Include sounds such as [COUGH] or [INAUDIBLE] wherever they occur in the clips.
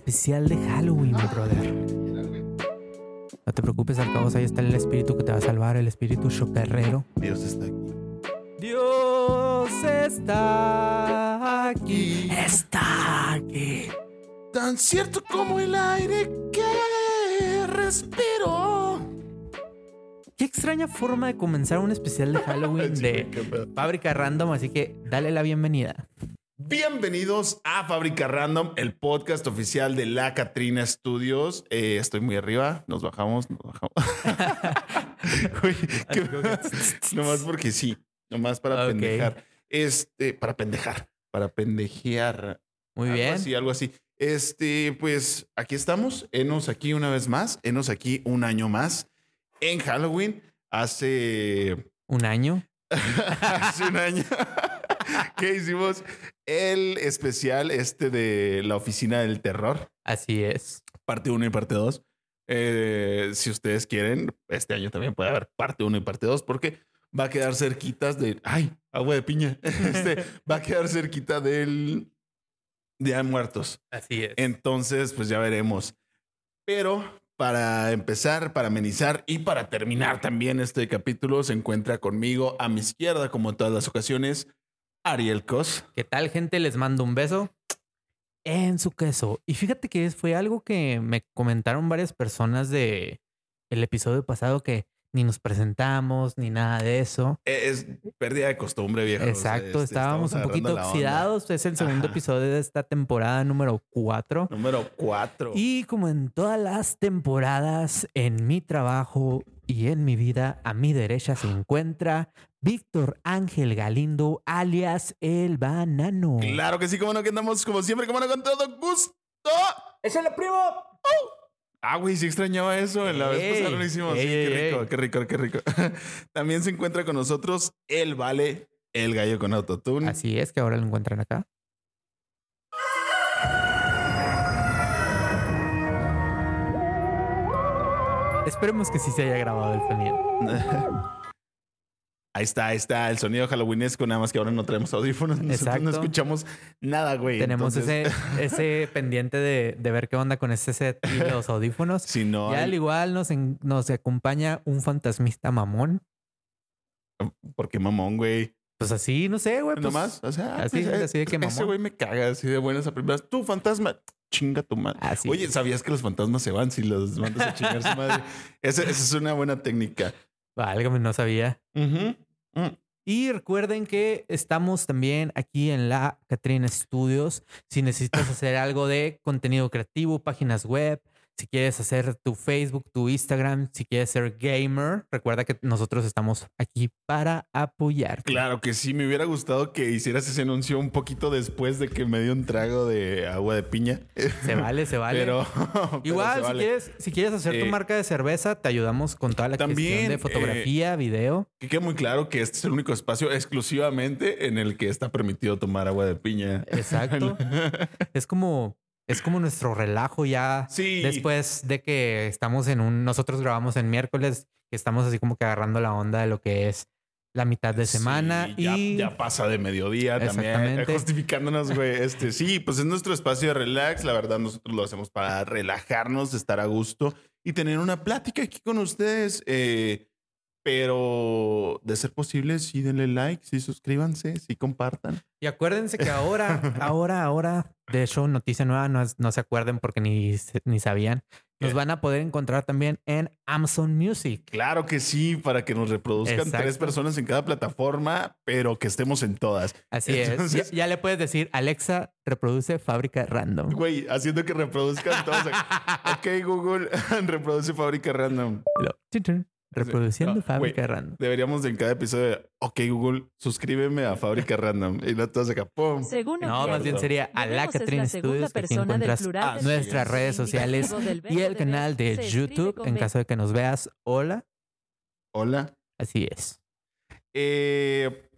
especial de Halloween, brother. No te preocupes, al cabo ahí está el espíritu que te va a salvar, el espíritu chocarrero. Dios está aquí. Dios está aquí. Está aquí. Tan cierto como el aire que respiro. Qué extraña forma de comenzar un especial de [LAUGHS] Halloween de. Fábrica Random, así que dale la bienvenida. Bienvenidos a Fábrica Random, el podcast oficial de la Catrina Studios. Eh, estoy muy arriba, nos bajamos, nos bajamos. [LAUGHS] [LAUGHS] Nomás porque sí, nomás para pendejar. Este, para pendejar, para pendejear. Muy algo bien. Así, algo así. Este, pues aquí estamos, enos aquí una vez más, enos aquí un año más en Halloween. Hace Un año. [LAUGHS] hace un año [LAUGHS] que hicimos el especial este de la oficina del terror, Así es. parte 1 y parte 2. si ustedes quieren, este año también puede haber parte 1 y parte 2 porque va a quedar cerquitas de... ¡Ay! Agua de piña. [LAUGHS] Este, va a quedar cerquita del Día de Muertos. Así es. Entonces, pues ya veremos. Pero para empezar, para amenizar y para terminar también este capítulo, se encuentra conmigo a mi izquierda, como en todas las ocasiones, Ariel Cos. ¿Qué tal, gente? Les mando un beso en su queso. Y fíjate que fue algo que me comentaron varias personas de el episodio pasado que ni nos presentamos ni nada de eso. Es pérdida de costumbre, viejo. Exacto, estábamos un poquito oxidados. Es el segundo Ajá. episodio de esta temporada número 4. Número 4. Y como en todas las temporadas, en mi trabajo y en mi vida, a mi derecha se encuentra Víctor Ángel Galindo, alias El Banano. Claro que sí, como no, que andamos como siempre, como no, con todo gusto. ¡Es el primo! Ah, güey, sí extrañaba eso. En la vez pasada lo hicimos. Sí, ey, qué rico, ey. qué rico, qué rico. [LAUGHS] También se encuentra con nosotros el Vale, el gallo con autotune. Así es que ahora lo encuentran acá. Esperemos que sí se haya grabado el sonido. [LAUGHS] Ahí está, ahí está el sonido halloweenesco, nada más que ahora no traemos audífonos, nosotros no escuchamos nada, güey. Tenemos Entonces, ese, [LAUGHS] ese pendiente de, de ver qué onda con este set y los audífonos. [LAUGHS] Si no, y al igual nos, nos acompaña un fantasmista mamón. porque mamón, güey. Pues así, no sé, güey. pues, Nomás, o sea, así, pues, así de que Ese mamón. güey me caga, así de buenas a primeras. Tú, fantasma, chinga tu madre. Así Oye. ¿sabías que los fantasmas se van si los mandas a chingar su madre? [LAUGHS] Esa, esa es una buena técnica. Válgame, no sabía. Mm. Y recuerden que estamos también aquí en la Catrina Studios. Si necesitas [LAUGHS] hacer algo de contenido creativo, páginas web, si quieres hacer tu Facebook, tu Instagram, si quieres ser gamer, recuerda que nosotros estamos aquí para apoyar. Claro que sí, me hubiera gustado que hicieras ese anuncio un poquito después de que me dio un trago de agua de piña. Se vale, se vale. Pero, [LAUGHS] pero Igual, se si, quieres, si quieres hacer tu Eh, marca de cerveza, te ayudamos con toda la también, cuestión de eh, fotografía, video. Que quede muy claro que este es el único espacio exclusivamente en el que está permitido tomar agua de piña. Exacto. [LAUGHS] es como es como nuestro relajo ya Sí. después de que estamos en un nosotros grabamos en miércoles que estamos así como que agarrando la onda de lo que es la mitad de semana Sí, y ya pasa de mediodía también. Exactamente. Justificándonos, güey. Este, sí, pues es nuestro espacio de relax. La verdad, nosotros lo hacemos para relajarnos, estar a gusto y tener una plática aquí con ustedes. eh, pero de ser posible, sí denle like, sí suscríbanse, sí compartan. y acuérdense que ahora [LAUGHS] ahora ahora de hecho noticia nueva no, no se acuerden porque ni ni sabían nos ¿Qué? van a poder encontrar también en Amazon Music Claro que sí, para que nos reproduzcan Exacto. tres personas en cada plataforma, pero que estemos en todas. así es ya, ya le puedes decir Alexa reproduce fábrica random Güey, haciendo que reproduzcan todas. [LAUGHS] ok, Google, [LAUGHS] reproduce fábrica random. Lo- chin, chin, reproduciendo No, fábrica random Deberíamos de en cada episodio, ok, Google, suscríbeme a Fábrica Random. Y no todos acá, ¡pum! Según No, más bien sería a la segunda Studios, que encuentras nuestras redes sociales y el canal de YouTube en caso de que nos veas. Hola, Hola. así es. Eh,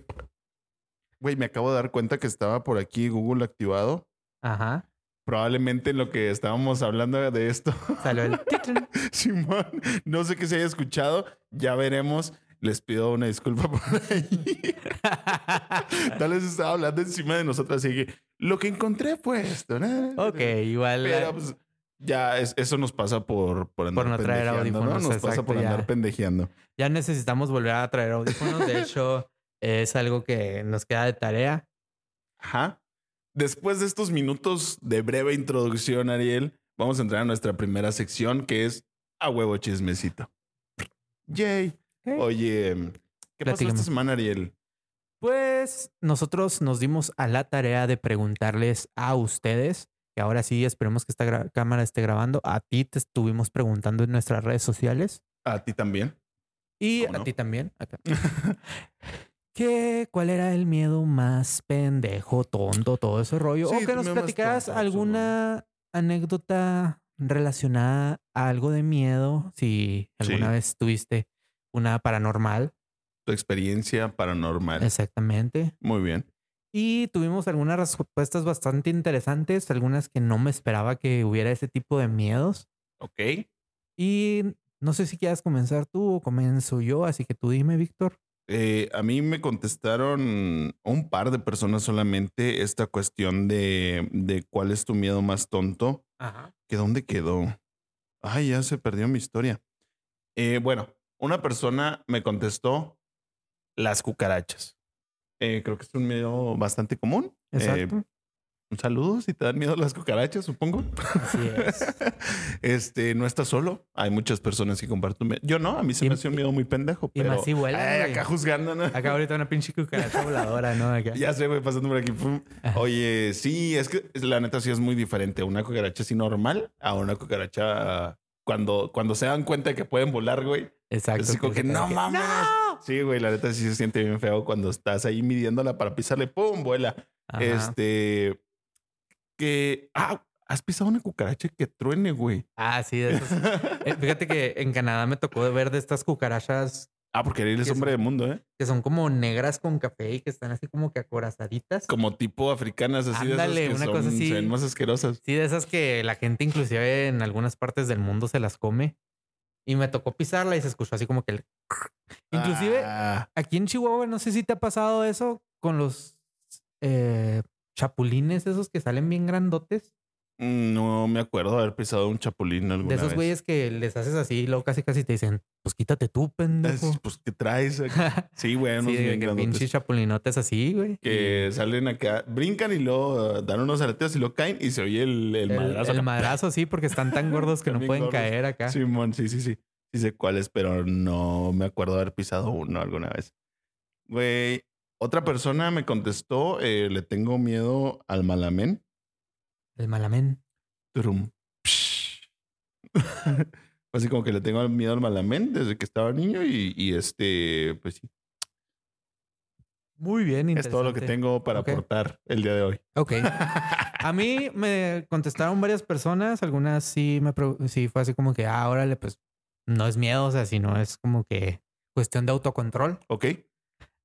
Güey, me acabo de dar cuenta que estaba por aquí Google activado. Ajá. Probablemente en lo que estábamos hablando de esto. El. [LAUGHS] Simón, no sé qué se haya escuchado. Ya veremos. Les pido una disculpa por ahí. [LAUGHS] Tal vez estaba hablando encima de nosotros, así que Lo que encontré fue esto, ¿no? Ok, igual. Pero pues, ya es- eso nos pasa por, por andar Por no traer pendejeando, ¿no? audífonos, Nos pasa exacto, por andar ya. pendejeando. Ya necesitamos volver a traer audífonos. De [LAUGHS] hecho, es algo que nos queda de tarea. Ajá. Después de estos minutos de breve introducción, Ariel, vamos a entrar a nuestra primera sección que es a huevo chismecito. Yay. Oye, ¿qué pasó Platícame. esta semana, Ariel? Pues nosotros nos dimos a la tarea de preguntarles a ustedes, que ahora sí esperemos que esta cámara esté grabando. A ti te estuvimos preguntando en nuestras redes sociales A ti también. y ¿Cómo a no? ti también. Acá. [LAUGHS] ¿Qué, ¿Cuál era el miedo más pendejo, tonto, todo ese rollo? Sí, o que nos platicaras alguna anécdota relacionada a algo de miedo, si alguna Sí. vez tuviste una paranormal. Tu experiencia paranormal. Exactamente. Muy bien. Y tuvimos algunas respuestas bastante interesantes, algunas que no me esperaba que hubiera ese tipo de miedos. Ok. Y no sé si quieras comenzar tú o comienzo yo, así que tú dime, Víctor. Eh, a mí me contestaron un par de personas solamente esta cuestión de, de cuál es tu miedo más tonto. Ajá. ¿Que dónde quedó? Ay, ya se perdió mi historia. Eh, bueno, una persona me contestó las cucarachas. Eh, creo que es un miedo bastante común. Exacto. Un saludo si te dan miedo las cucarachas, supongo. Así es. [LAUGHS] este, no estás solo. Hay muchas personas que comparten. miedo. Yo no, a mí se Y- me hace un miedo muy pendejo. y pero, más si vuelan, Ay, acá juzgando, ¿no? Acá ahorita una pinche cucaracha [LAUGHS] voladora, ¿no? Acá. Ya sé, güey, pasando por aquí. Oye, sí, es que la neta sí es muy diferente. Una cucaracha así normal a una cucaracha cuando, cuando se dan cuenta de que pueden volar, güey. Exacto. Así como que, se no queda mames. ¡No! Sí, güey, la neta sí se siente bien feo cuando estás ahí midiéndola para pisarle, ¡pum! vuela. Ajá. Este. Que. Ah, has pisado una cucaracha que truene, güey. Ah, sí, de esos. [LAUGHS] Eh, Fíjate que en Canadá me tocó ver de estas cucarachas ah, porque eres ¿Qué hombre del mundo, ¿eh? que son como negras con café y que están así como que acorazaditas. Como tipo africanas, así Ándale, de esas que una cosa así. se ven más asquerosas. Sí, de esas que la gente inclusive en algunas partes del mundo se las come. Y me tocó pisarla y se escuchó así como que... el- [LAUGHS] Inclusive Ah, aquí en Chihuahua, no sé si te ha pasado eso con los eh, chapulines esos que salen bien grandotes. no me acuerdo haber pisado un chapulín alguna de esos güeyes que les haces así y luego casi casi te dicen, pues quítate tú, Es, pendejo. Pues, ¿qué traes? aquí? [LAUGHS] Sí, güey, unos sí, bien que pinches chapulinotes así, güey. Que salen acá, brincan y luego uh, dan unos aretes y luego caen y se oye el, el, El, madrazo. el acá. madrazo, sí, porque están tan [LAUGHS] gordos que no pueden gordos. caer acá. Simón, sí, sí, sí. Sí sé cuáles, pero no me acuerdo haber pisado uno alguna vez. Güey, otra persona me contestó, eh, le tengo miedo al malamén. El malamén. Psh. [LAUGHS] Así como que le tengo miedo al malamén desde que estaba niño y, y este, pues sí, Muy bien, es todo lo que interesante. tengo para aportar el día de hoy. Ok. [LAUGHS] A mí me contestaron varias personas, algunas sí me sí fue así como que, ah, órale, pues no es miedo, o sea, sino es como que cuestión de autocontrol. ¿Ok?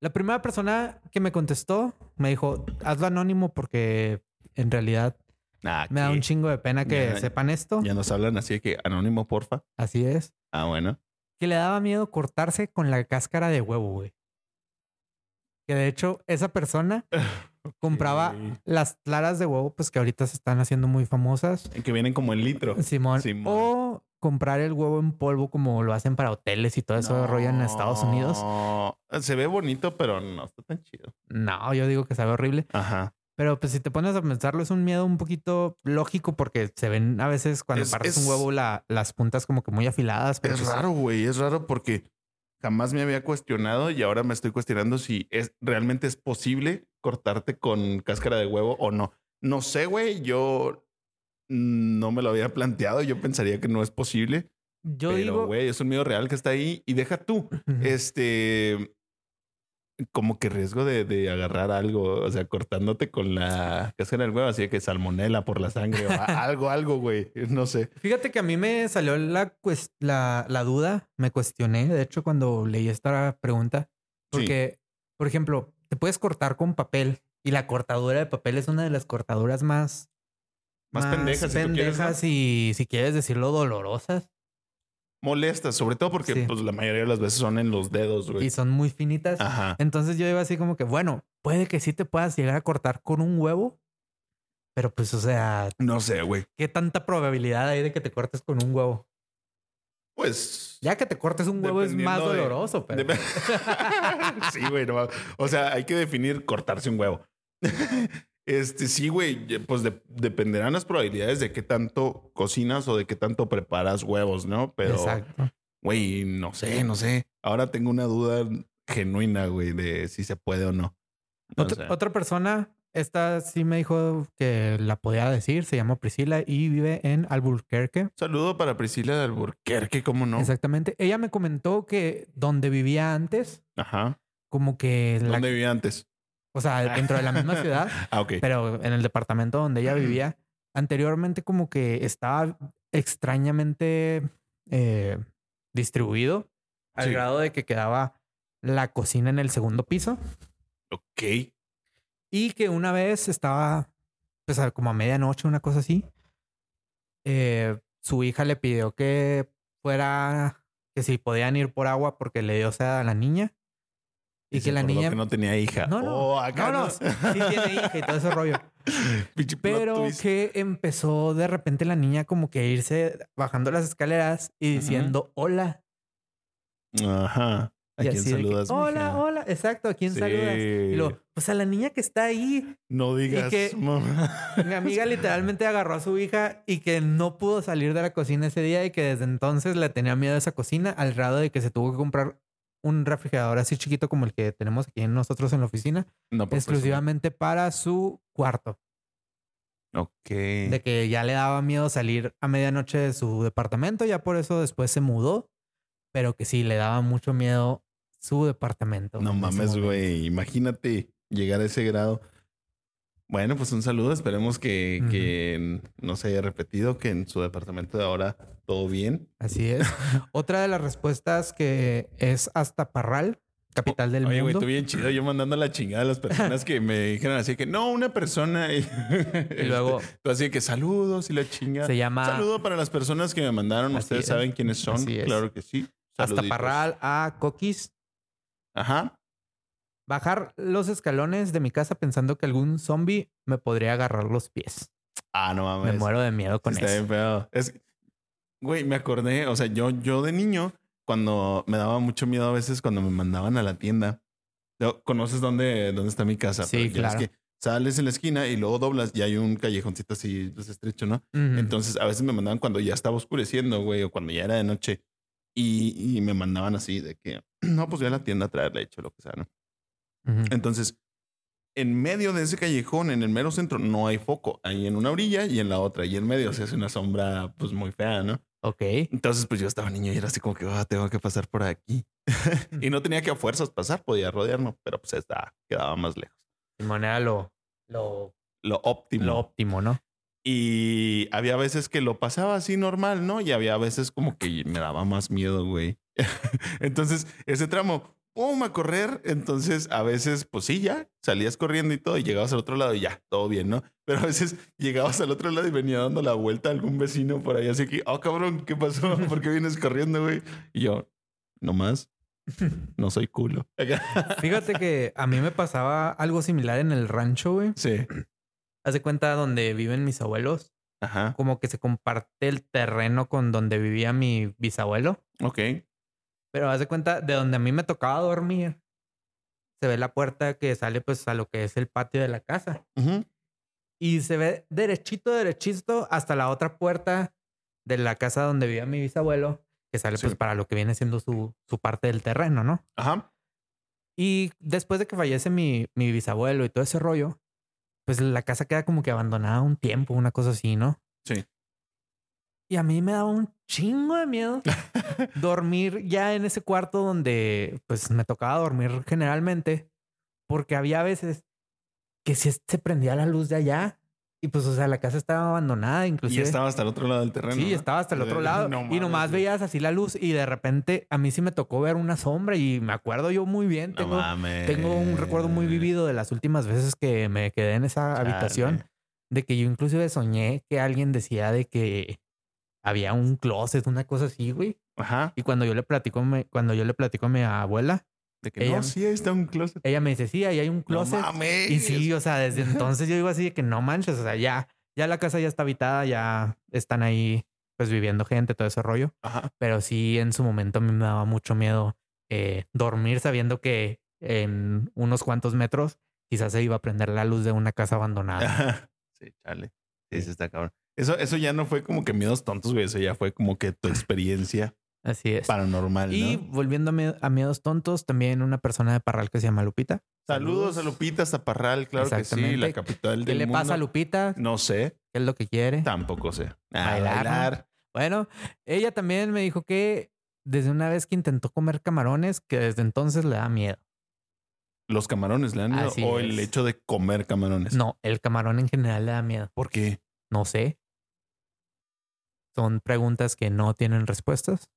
La primera persona que me contestó me dijo, hazlo anónimo porque en realidad Ah, me da un chingo de pena que Ya- sepan esto. Ya nos hablan así de que anónimo, porfa. Así es. Ah, bueno. Que le daba miedo cortarse con la cáscara de huevo, güey. Que de hecho esa persona [LAUGHS] compraba las claras de huevo, pues que ahorita se están haciendo muy famosas. Que vienen como en litro. Simón. Simón. O comprar el huevo en polvo como lo hacen para hoteles y todo eso de rollo en Estados Unidos. No, Se ve bonito, pero no está tan chido. No, yo digo que sabe horrible. Ajá. Pero pues si te pones a pensarlo, es un miedo un poquito lógico porque se ven a veces cuando Es- partes es- un huevo la- las puntas como que muy afiladas. Pero Es pues, raro, güey. Es raro porque jamás me había cuestionado y ahora me estoy cuestionando si es realmente es posible cortarte con cáscara de huevo o no. No sé, güey. Yo no me lo había planteado. Yo pensaría que no es posible. Yo pero, digo... güey, es un miedo real que está ahí y deja tú. Este, como que riesgo de, de agarrar algo, o sea, cortándote con la cáscara del huevo, así de que salmonela por la sangre o [LAUGHS] algo, algo, güey. No sé. Fíjate que a mí me salió la, la, la duda, me cuestioné, de hecho, cuando leí esta pregunta, Sí. porque, por ejemplo, te puedes cortar con papel y la cortadura de papel es una de las cortaduras más... Más pendejas, si tú quieres, y, si quieres decirlo, dolorosas. Molestas, sobre todo porque Sí. pues la mayoría de las veces son en los dedos, Y güey. son muy finitas. Ajá. Entonces yo iba así como que, bueno, puede que sí te puedas llegar a cortar con un huevo, Pero pues, o sea, No sé, güey. ¿qué tanta probabilidad hay de que te cortes con un huevo? Pues. Ya que te cortes un huevo es más de- doloroso, pero... [LAUGHS] Sí, güey. no o sea, hay que definir cortarse un huevo. [LAUGHS] Este, sí, güey. Pues de- dependerán las probabilidades de qué tanto cocinas o de qué tanto preparas huevos, ¿no? Pero, Exacto. güey, no sé, no sé. Ahora tengo una duda genuina, güey, de si se puede o no. Otra, otra persona, esta sí me dijo que la podía decir, se llama Priscila y vive en Albuquerque. saludo para Priscila de Alburquerque, ¿cómo no? Exactamente. Ella me comentó que donde vivía antes, Ajá. como que, la- ¿Dónde vivía antes? O sea, dentro de la misma ciudad, [LAUGHS] Ah, pero en el departamento donde ella vivía, anteriormente como que estaba extrañamente eh, distribuido al Sí. grado de que quedaba la cocina en el segundo piso. Ok. y que una vez estaba pues como a medianoche, una cosa así, eh, su hija le pidió que fuera, que si podían ir por agua porque le dio sed a la niña y, que la niña... que no tenía hija. No, no, Oh, acá no, no, sí tiene hija y todo ese rollo. [LAUGHS] Pero que empezó de repente la niña como que a irse bajando las escaleras y diciendo hola. Ajá. ¿A y quién que, saludas? hola, hola. Exacto, ¿a quién saludas? Y Sí. luego, pues a la niña que está ahí. No digas, que- mamá. Mi amiga [LAUGHS] literalmente agarró a su hija y que no pudo salir de la cocina ese día y que desde entonces le tenía miedo a esa cocina al grado de que se tuvo que comprar un refrigerador así chiquito como el que tenemos aquí en nosotros en la oficina, No, exclusivamente para su cuarto. Ok. De que ya le daba miedo salir a medianoche de su departamento, ya por eso después se mudó, pero que sí le daba mucho miedo su departamento. No mames, güey. Imagínate llegar a ese grado. Bueno, pues un saludo. Esperemos que, que no se haya repetido, que en su departamento de ahora todo bien. Así es. [LAUGHS] Otra de las respuestas que es hasta Parral, capital del Oye, güey, mundo. tú bien chido. Yo mandando la chingada a las personas que me dijeron así que no, una persona. [LAUGHS] Y, Y luego tú así que saludos y la chingada. se llama Saludo para las personas que me mandaron. Así Ustedes es. saben quiénes son. Claro que sí. hasta. Parral a Coquis. Ajá. Bajar los escalones de mi casa pensando que algún zombie me podría agarrar los pies. Ah, no mames. Me muero de miedo con Sí, está eso. bien feo. Es, güey, me acordé, o sea, yo, yo de niño, cuando me daba mucho miedo a veces cuando me mandaban a la tienda. ¿Conoces dónde, dónde está mi casa? Sí, Pero claro. que sales en la esquina y luego doblas y hay un callejoncito así pues, estrecho, ¿no? Entonces a veces me mandaban cuando ya estaba oscureciendo, güey, o cuando ya era de noche. Y, y me mandaban así de que, [CLEARS THROAT] no, pues voy a la tienda a traer leche o lo que sea, ¿no? Entonces, en medio de ese callejón, en el mero centro, no hay foco. Hay en una orilla y en la otra. Y en medio se hace una sombra, pues muy fea, ¿no? Ok. Entonces, pues yo estaba niño y era así como que, "Ah, tengo que pasar por aquí. [LAUGHS] y no tenía que a fuerzas pasar, podía rodearme, pero pues estaba, quedaba más lejos. Simón era lo, lo, Lo óptimo. lo óptimo, ¿no? Y había veces que lo pasaba así normal, ¿no? Y había veces como que me daba más miedo, güey. [LAUGHS] Entonces, ese tramo, ¡pum! a correr. Entonces, a veces, pues sí, ya salías corriendo y todo, y llegabas al otro lado y ya, todo bien, ¿no? [LAUGHS] Pero a veces llegabas al otro lado y venía dando la vuelta a algún vecino por ahí, así que, oh, cabrón, ¿qué pasó? [LAUGHS] ¿Por qué vienes corriendo, güey? Y yo, nomás, [LAUGHS] no soy culo. Fíjate que a mí me pasaba algo similar en el rancho, güey. sí. [CLEARS THROAT] Haz de cuenta donde viven mis abuelos, Ajá. como que se comparte el terreno con donde vivía mi bisabuelo. Ok. Pero haz de cuenta de donde a mí me tocaba dormir. Se ve la puerta que sale pues a lo que es el patio de la casa. Y se ve derechito, derechito hasta la otra puerta de la casa donde vivía mi bisabuelo, que sale Sí. pues para lo que viene siendo su, su parte del terreno, ¿no? Ajá. Y después de que fallece mi, mi bisabuelo y todo ese rollo, pues la casa queda como que abandonada un tiempo, una cosa así, ¿no? Sí. Y a mí me daba un chingo de miedo [LAUGHS] dormir ya en ese cuarto donde pues me tocaba dormir generalmente, porque había veces que si se prendía la luz de allá y pues o sea la casa estaba abandonada, Y inclusive. estaba hasta el otro lado del terreno. Sí, ¿no? estaba hasta el otro [LAUGHS] lado. no y nomás veías así la luz y de repente a mí sí me tocó ver una sombra y me acuerdo yo muy bien. No Tengo, mames. tengo un recuerdo muy vivido de las últimas veces que me quedé en esa Chale. habitación, de que yo inclusive soñé que alguien decía de que había un closet, una cosa así, güey. Ajá. Y cuando yo le platico, me- cuando yo le platico a mi abuela, De que Ella- no, sí, ahí está un closet. Ella me dice, sí, ahí hay un closet. No mames. y sí, o sea, desde [LAUGHS] entonces yo digo así de que no manches, o sea, ya, ya la casa ya está habitada, ya están ahí pues viviendo gente, todo ese rollo. Ajá. Pero sí, en su momento a mí me daba mucho miedo eh, dormir sabiendo que en unos cuantos metros quizás se iba a prender la luz de una casa abandonada. Ajá. [LAUGHS] Sí, chale. Sí, sí está cabrón. Eso, eso ya no fue como que miedos tontos, güey. Eso ya fue como que tu experiencia Así es. paranormal, ¿no? Y volviendo a, mie- a miedos tontos, también una persona de Parral que se llama Lupita. Saludos a Lupita Zaparral, claro que sí, Exactamente. la capital ¿Qué le mundo. pasa a Lupita? No sé, ¿Qué es lo que quiere? tampoco sé. Ah, Bailar, ¿no? bailar. Bueno, ella también me dijo que desde una vez que intentó comer camarones, que desde entonces le da miedo. Los camarones le han miedo Así o el hecho de comer camarones. No, el camarón en general le da miedo. ¿Por qué? No sé. Son preguntas que no tienen respuestas.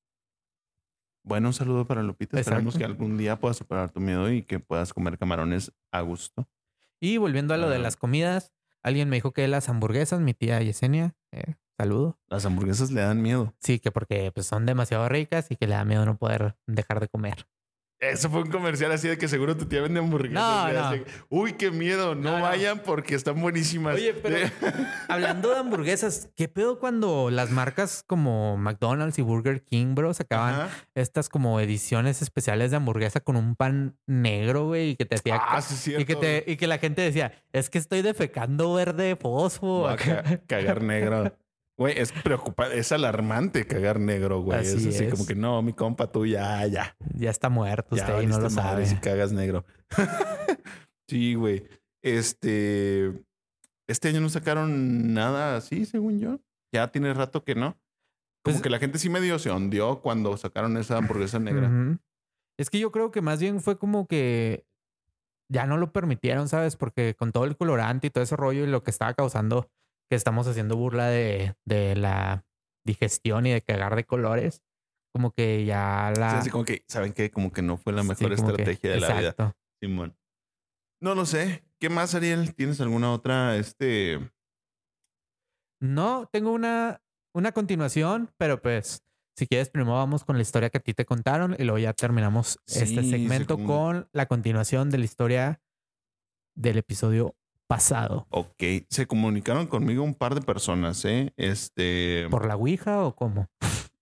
Bueno, un saludo para Lupita. Esperamos Exacto. que algún día puedas superar tu miedo y que puedas comer camarones a gusto. Y volviendo a lo de Ajá. las comidas, alguien me dijo que las hamburguesas, mi tía Yesenia, eh, saludo. Las hamburguesas le dan miedo. Sí, que porque pues, son demasiado ricas y que le da miedo no poder dejar de comer. Eso fue un comercial así de que seguro tu tía vende hamburguesas. No, no. así, Uy, qué miedo. No, No, no. vayan porque están buenísimas. Oye, pero [LAUGHS] hablando de hamburguesas, ¿qué pedo cuando las marcas como McDonald's y Burger King, bro, sacaban Ajá. estas como ediciones especiales de hamburguesa con un pan negro, güey, y que te hacía... Ah, sí, cierto. y, que te, y que la gente decía, es que estoy defecando verde fosfo. Va a ca- [LAUGHS] cagar negro. Güey, es preocupante, es alarmante cagar negro, güey. Así es así es. como que no, mi compa, tú ya, ya. ya está muerto ya usted y no lo sabe. si cagas negro. [LAUGHS] sí, güey. Este. Este año no sacaron nada así, según yo. Ya tiene rato que no. Como Pues- que la gente sí medio se hundió cuando sacaron esa hamburguesa negra. Es que yo creo que más bien fue como que ya no lo permitieron, ¿sabes? Porque con todo el colorante y todo ese rollo y lo que estaba causando que estamos haciendo burla de, de la digestión y de cagar de colores, como que ya Sí, la... así como que, ¿saben qué? Como que no fue la sí, mejor que- estrategia de la vida. Exacto. Simón. No lo sé. ¿Qué más, Ariel? ¿Tienes alguna otra, este... No, tengo una, una continuación, pero pues si quieres primero vamos con la historia que a ti te contaron y luego ya terminamos este Sí, segmento según- con la continuación de la historia del episodio pasado. Ok, se comunicaron conmigo un par de personas, ¿eh? Este... ¿Por la Ouija o cómo?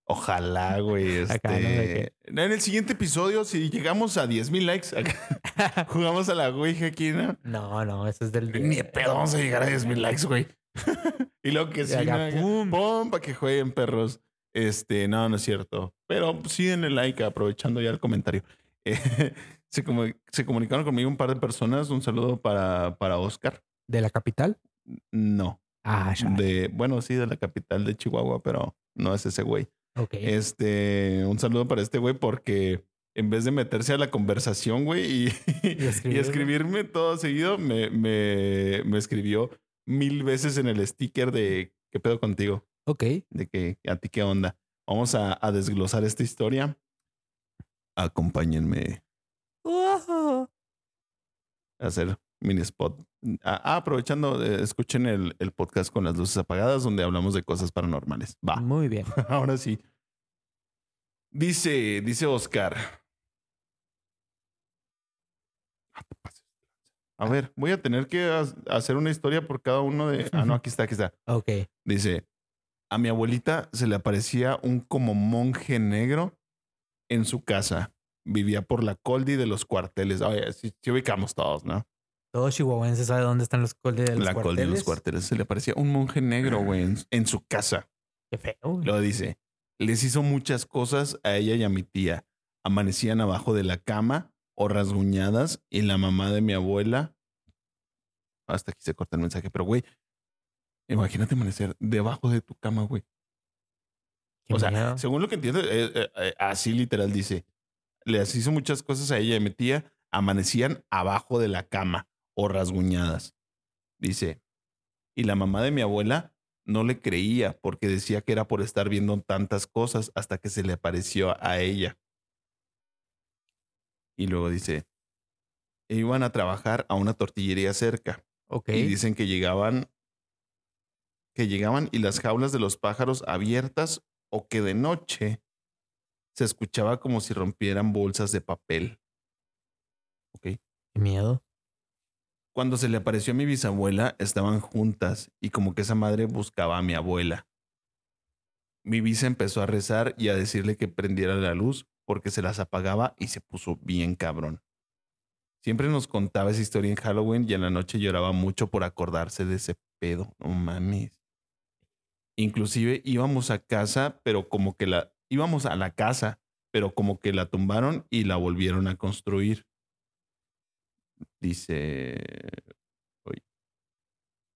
Ojalá, güey. Este... [LAUGHS] Acá, ¿no? De En el siguiente episodio, si llegamos a 10 mil likes, acá, [LAUGHS] jugamos a la Ouija aquí, ¿no? No, no, ese es del Ni de pedo vamos a llegar a 10 mil likes, güey. [LAUGHS] y luego que sí, acá, ¿no? ¡pum! Pum, para que jueguen perros. Este, no, no es cierto. Pero sí denle like, aprovechando ya el comentario. Se, comu- se comunicaron conmigo un par de personas. Un saludo para, para Oscar. ¿De la capital? No, Ah, ya. de, bueno, sí, de la capital de Chihuahua, pero no es ese güey. Ok. Este, un saludo para este güey porque en vez de meterse a la conversación, güey, y, y [LAUGHS] escribirme. todo seguido, me, me, me escribió mil veces en el sticker de ¿qué pedo contigo? Ok. De que a ti qué onda. Vamos a, a desglosar esta historia. Acompáñenme hacer mini spot. Ah, ah, aprovechando, eh, escuchen el, el podcast con las luces apagadas donde hablamos de cosas paranormales. Va. Muy bien. [LAUGHS] Ahora sí. Dice, dice Oscar. Ah. A ver, voy a tener que ha- hacer una historia por cada uno de. Ah, no, [LAUGHS] aquí está, aquí está. Ok. Dice: A mi abuelita se le aparecía un como monje negro en su casa. Vivía por la coldi de los cuarteles. Oye, sí, sí ubicamos todos, ¿no? Todo chihuahuense sabe dónde están los coldes de los la coldi de los cuarteles. cuarteles. Se le aparecía un monje negro, güey, en, en su casa. Qué feo. güey. Lo dice. Les hizo muchas cosas a ella y a mi tía. Amanecían abajo de la cama o rasguñadas y la mamá de mi abuela. Hasta aquí se corta el mensaje, pero güey, imagínate amanecer debajo de tu cama, güey. O sea, miedo. según lo que entiendo, eh, eh, eh, así literal dice. Les hizo muchas cosas a ella y a mi tía. Amanecían abajo de la cama o rasguñadas. Dice. Y la mamá de mi abuela no le creía porque decía que era por estar viendo tantas cosas hasta que se le apareció a ella. Y luego dice, iban a trabajar a una tortillería cerca Ok. y dicen que llegaban que llegaban y las jaulas de los pájaros abiertas o que de noche se escuchaba como si rompieran bolsas de papel. Ok. Qué miedo. Cuando se le apareció a mi bisabuela, estaban juntas y como que esa madre buscaba a mi abuela. Mi bisa empezó a rezar y a decirle que prendiera la luz porque se las apagaba y se puso bien cabrón. Siempre nos contaba esa historia en Halloween y en la noche lloraba mucho por acordarse de ese pedo. No mames. Inclusive íbamos a casa, pero como que la íbamos a la casa, pero como que la tumbaron y la volvieron a construir. Dice,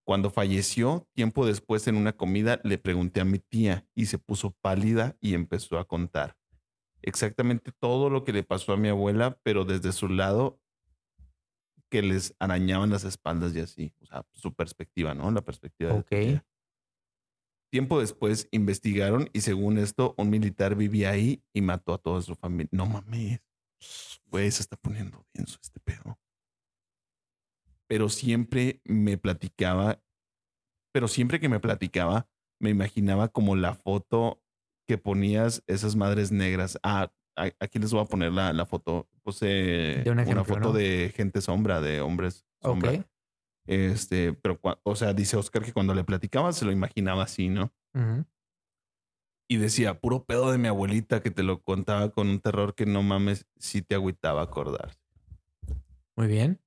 cuando falleció, tiempo después en una comida, le pregunté a mi tía y se puso pálida y empezó a contar exactamente todo lo que le pasó a mi abuela, pero desde su lado que les arañaban las espaldas y así, o sea, su perspectiva, ¿no? La perspectiva. de Ok. Tiempo después investigaron y según esto, un militar vivía ahí y mató a toda su familia. No mames. Güey, se está poniendo denso este pedo. Pero siempre me platicaba, pero siempre que me platicaba, me imaginaba como la foto que ponías esas madres negras. Ah, aquí les voy a poner la, la foto. Puse una foto ¿no? de gente sombra, de hombres sombra. Este, pero, o sea, dice Oscar que cuando le platicaba se lo imaginaba así, ¿no? Y decía, puro pedo de mi abuelita que te lo contaba con un terror que no mames, sí te agüitaba acordar. Muy bien.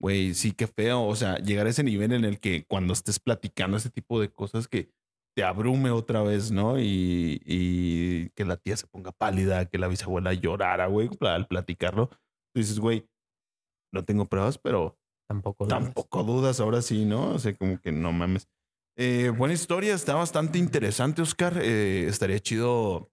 Güey, sí, qué feo. O sea, llegar a ese nivel en el que cuando estés platicando ese tipo de cosas que te abrume otra vez, ¿no? Y, y que la tía se ponga pálida, que la bisabuela llorara, güey, al platicarlo. Tú dices, güey, no tengo pruebas, pero Tampoco. dudas. Tampoco dudas, ahora sí, ¿no? O sea, como que no mames. Eh, buena historia, está bastante interesante, Oscar. Eh, estaría chido.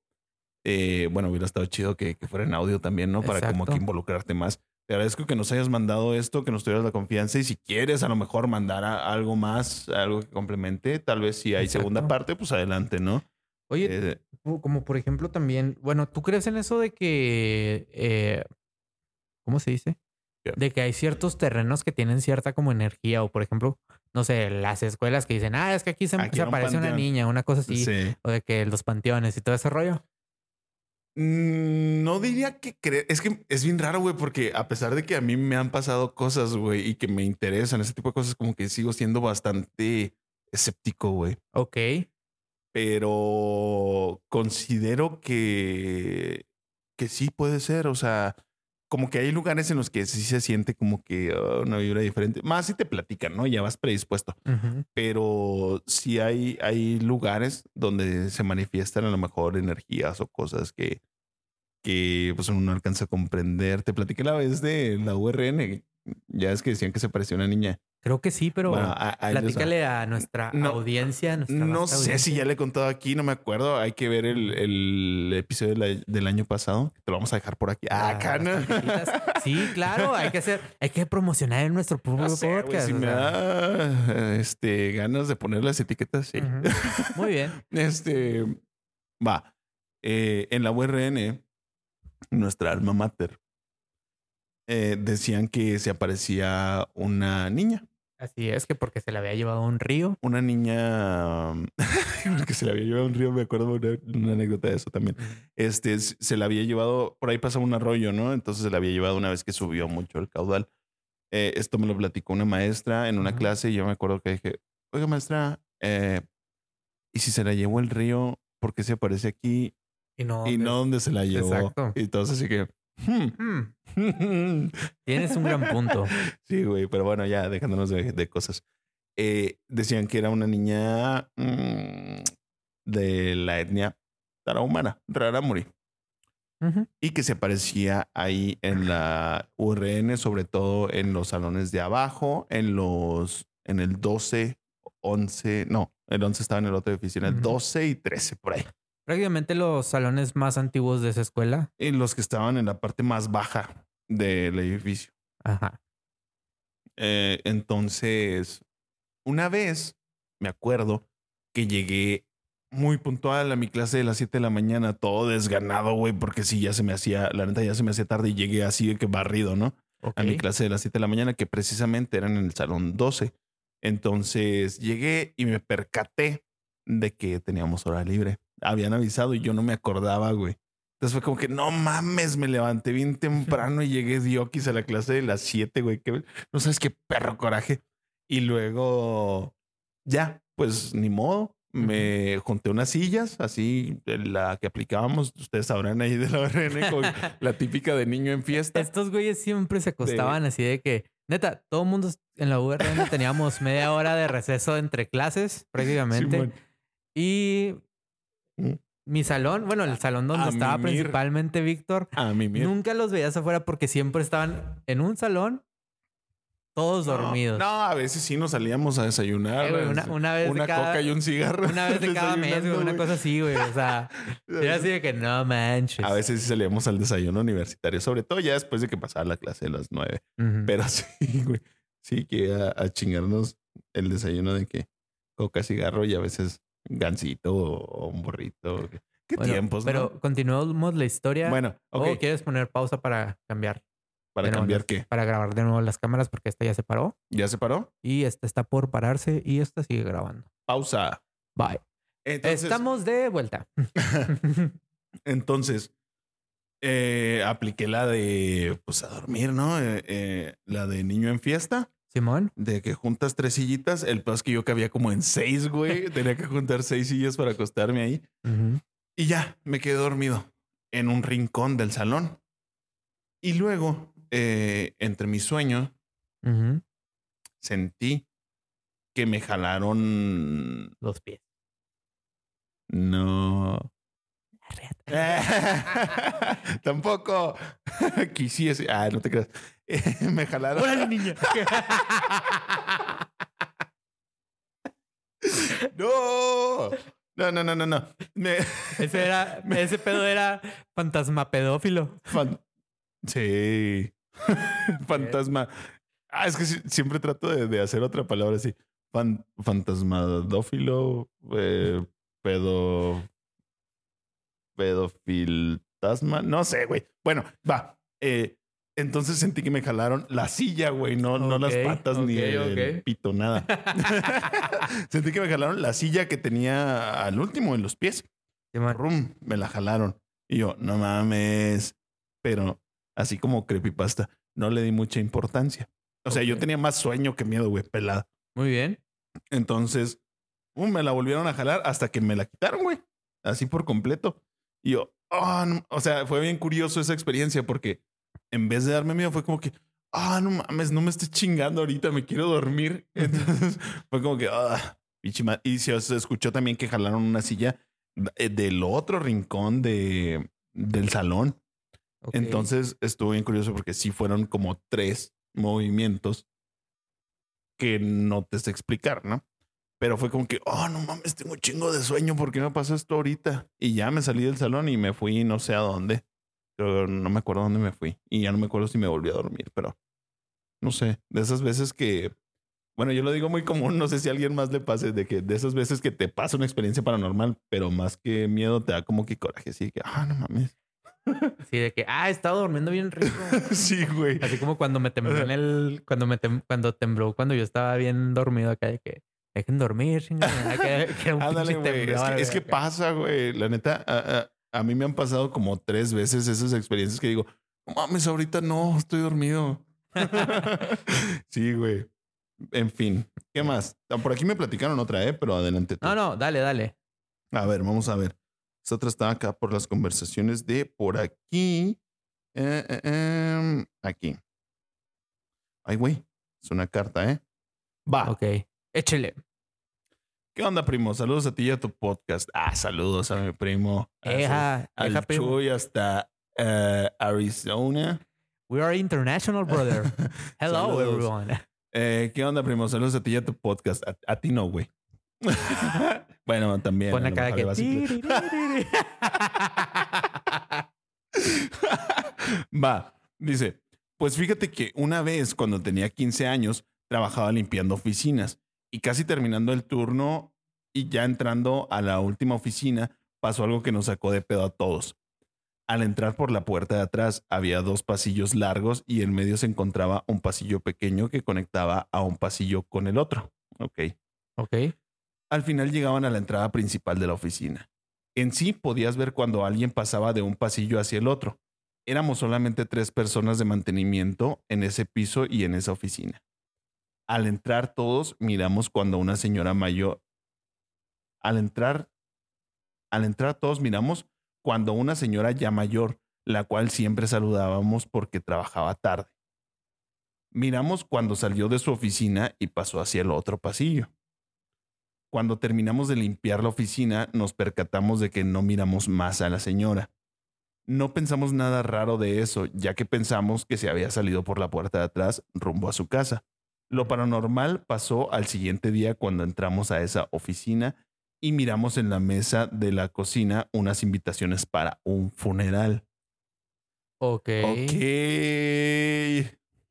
eh, bueno, hubiera estado chido que, que fuera en audio también, ¿no? Para como que involucrarte más. Te agradezco que nos hayas mandado esto, que nos tuvieras la confianza y si quieres a lo mejor mandar a- algo más, algo que complemente, tal vez si hay Exacto. segunda parte, pues adelante, ¿no? Oye, Eh, como por ejemplo también, bueno, ¿tú crees en eso de que, eh, ¿cómo se dice? De que hay ciertos terrenos que tienen cierta como energía o por ejemplo, no sé, las escuelas que dicen, ah, es que aquí se, Aquí se era un aparece una panteón". niña, una cosa así, sí. o de que los panteones y todo ese rollo. Mm, No diría que creer. Es que es bien raro, güey, porque a pesar de que a mí me han pasado cosas, güey, y que me interesan ese tipo de cosas, como que sigo siendo bastante escéptico, güey. Ok, Pero considero que, que sí puede ser. O sea, como que hay lugares en los que sí se siente como que ah, una vibra diferente. Más si te platican, ¿no? Ya vas predispuesto pero sí hay, hay lugares donde se manifiestan a lo mejor energías o cosas que, que pues uno no alcanza a comprender. Te platiqué la vez de la URN, ya es que decían que se parecía una niña. Creo que sí, pero Bueno, a- platícale a nuestra No, audiencia. nuestra No sé si ya le he contado aquí, no me acuerdo. Hay que ver el, el episodio de la- del año pasado. Te lo vamos a dejar por aquí. Ah, acá, ¿no? Sí, claro, hay que hacer, hay que promocionar en nuestro propio No sé, güey, podcast. si o me sea. da este, ganas de poner las etiquetas, sí. Muy bien. [LAUGHS] Este va eh, en la URN, nuestra alma mater, eh, decían que se aparecía una niña, Así es que porque se le había llevado a un río. una niña [LAUGHS] que se le había llevado a un río. Me acuerdo una, una anécdota de eso también. Este se la había llevado por ahí pasaba un arroyo, no? Entonces se la había llevado una vez que subió mucho el caudal. Eh, esto me lo platicó una maestra en una clase y yo me acuerdo que dije, oiga maestra, eh, ¿y si se la llevó el río? ¿Por qué se aparece aquí Y no. y no dónde se la llevó? Exacto. Y entonces así que... hmm. Hmm, tienes un gran punto. [LAUGHS] sí, güey, pero bueno, ya dejándonos de, de cosas. Eh, decían que era una niña mm, de la etnia tarahumara, rarámuri, Ujú. y que se aparecía ahí en la URN, sobre todo en los salones de abajo, en los, en el 12, 11, no, el 11 estaba en el otro edificio, en el Ujú. 12 y 13 por ahí. Prácticamente los salones más antiguos de esa escuela. En los que estaban en la parte más baja del edificio. Ajá. Eh, entonces, una vez me acuerdo que llegué muy puntual a mi clase de las 7 de la mañana, todo desganado, güey, porque sí, ya se me hacía, la neta ya se me hacía tarde y llegué así de que barrido, ¿no? A mi clase de las 7 de la mañana, que precisamente eran en el salón 12. Entonces llegué y me percaté de que teníamos hora libre. Habían avisado y yo no me acordaba, güey. Entonces fue como que no mames, me levanté bien [LAUGHS] temprano y llegué diokis a la clase de las 7, güey. Que no sabes qué perro coraje. Y luego ya, pues ni modo. Me junté unas sillas, así de la que aplicábamos. Ustedes sabrán ahí de la ORN, con [LAUGHS] la típica de niño en fiesta. Estos güeyes siempre se acostaban así de que, neta, todo el mundo en la URN teníamos media hora de receso entre clases, [LAUGHS] prácticamente. Simón. y. mi salón, bueno, el salón donde A estaba mimir. principalmente Víctor, nunca los veías afuera porque siempre estaban en un salón, todos dormidos. No, a veces sí nos salíamos a desayunar. Eh, güey, una, una vez una de cada, coca y un cigarro. una vez de cada mes, güey, una cosa así, güey. O sea, [LAUGHS] era así de que no manches. A veces sí salíamos al desayuno universitario, sobre todo ya después de que pasaba la clase de las nueve. Pero [LAUGHS] sí, güey. Sí, que a, a chingarnos el desayuno de que coca, cigarro y a veces gansito o, un burrito. Qué Bueno, tiempos, ¿no? Pero continuamos la historia. Bueno, ok. ¿O quieres poner pausa para cambiar? ¿Para nuevo cambiar qué? Para grabar de nuevo las cámaras porque esta ya se paró. ¿Ya se paró? Y esta está por pararse y esta sigue grabando. Pausa. Bye. Entonces, Estamos de vuelta. [LAUGHS] [LAUGHS] Entonces, eh, apliqué la de, pues a dormir, ¿no? Eh, eh, la de niño en fiesta, Simón. de que juntas tres sillitas. El peor es que yo cabía como en seis, güey. [LAUGHS] Tenía que juntar seis sillas para acostarme ahí. Y ya, me quedé dormido en un rincón del salón. Y luego, eh, entre mis sueños, Ujú. sentí que me jalaron. Los pies. No. [LAUGHS] Tampoco [LAUGHS] quisiese. Ah, no te creas. [LAUGHS] me jalaron. ¡Órale, niña! [LAUGHS] No. No, no, no, no, no. Me- [LAUGHS] ese, era, ese pedo era fantasma pedófilo. fan- Sí. Fantasma. Ah, es que siempre trato de, de hacer otra palabra así. Fan, fantasmadófilo, eh, pedo. Pedofiltasma. No sé, güey. Bueno, va. Eh, entonces sentí que me jalaron la silla, güey, no, no las patas ni el pito, nada. [LAUGHS] sentí que me jalaron la silla que tenía al último en los pies. Rum, me la jalaron. Y yo, no mames. Pero así como creepypasta, no le di mucha importancia. O sea, yo tenía más sueño que miedo, güey, pelada. Muy bien. Entonces, um, me la volvieron a jalar hasta que me la quitaron, güey. Así por completo. Y yo, no- o sea, fue bien curioso esa experiencia porque en vez de darme miedo, fue como que, ah, no mames, no me estés chingando ahorita, me quiero dormir. [LAUGHS] Entonces fue como que, ah, pinche ma-". Y se, escuchó también que jalaron una silla eh, del otro rincón de, del salón. Entonces estuvo bien curioso porque sí fueron como tres movimientos que no te sé explicar, ¿no? Pero fue como que, oh, no mames, tengo un chingo de sueño, ¿por qué me pasó esto ahorita? Y ya me salí del salón y me fui no sé a dónde. Pero no me acuerdo dónde me fui. Y ya no me acuerdo si me volví a dormir, pero no sé, de esas veces que, bueno, yo lo digo muy común, no sé si a alguien más le pase, de que de esas veces que te pasa una experiencia paranormal, pero más que miedo te da como que coraje, así que, ah, no mames. Sí, de que, ah, estaba durmiendo bien rico. [LAUGHS] sí, güey. Así como cuando me tembló en el. Cuando me tem- cuando tembló, cuando yo estaba bien dormido acá, de que dejen dormir, chingada. Que, que era un [LAUGHS] Ándale, pinche güey. Es que, es que pasa, güey. La neta, a, mí me han pasado como tres veces esas experiencias que digo, "No mames, ahorita no, estoy dormido. [LAUGHS] sí, güey. En fin, ¿qué más? Ah, Por aquí me platicaron otra, ¿eh? Pero adelante tú. No, no, dale, dale. A ver, vamos a ver. Esta otra está acá por las conversaciones de por aquí. Eh, eh, em, aquí. Ay, güey. Es una carta, ¿eh? Va. Ok. Échele. ¿Qué onda, primo? Saludos a ti y a tu podcast. Ah, saludos a mi primo. Eja, al eja. Chuy hasta eh, Arizona. We are international, brother. [LAUGHS] Hello, Saludos. everyone. Eh, ¿Qué onda, primo? Saludos a ti y a tu podcast. A, a ti no, güey. [LAUGHS] bueno, también. Pon a lo acá mejor que. [LAUGHS] Va, dice, pues fíjate que una vez cuando tenía 15 años trabajaba limpiando oficinas y casi terminando el turno y ya entrando a la última oficina pasó algo que nos sacó de pedo a todos. Al entrar por la puerta de atrás había dos pasillos largos y en medio se encontraba un pasillo pequeño que conectaba a un pasillo con el otro. Ok. ok. Al final llegaban a la entrada principal de la oficina. En sí podías ver cuando alguien pasaba de un pasillo hacia el otro. Éramos solamente tres personas de mantenimiento en ese piso y en esa oficina. Al entrar todos miramos cuando una señora mayor... Al entrar... Al entrar todos miramos cuando una señora ya mayor, la cual siempre saludábamos porque trabajaba tarde. Miramos cuando salió de su oficina y pasó hacia el otro pasillo. Cuando terminamos de limpiar la oficina, nos percatamos de que no miramos más a la señora. No pensamos nada raro de eso, ya que pensamos que se había salido por la puerta de atrás rumbo a su casa. Lo paranormal pasó al siguiente día cuando entramos a esa oficina y miramos en la mesa de la cocina unas invitaciones para un funeral. Ok. Ok.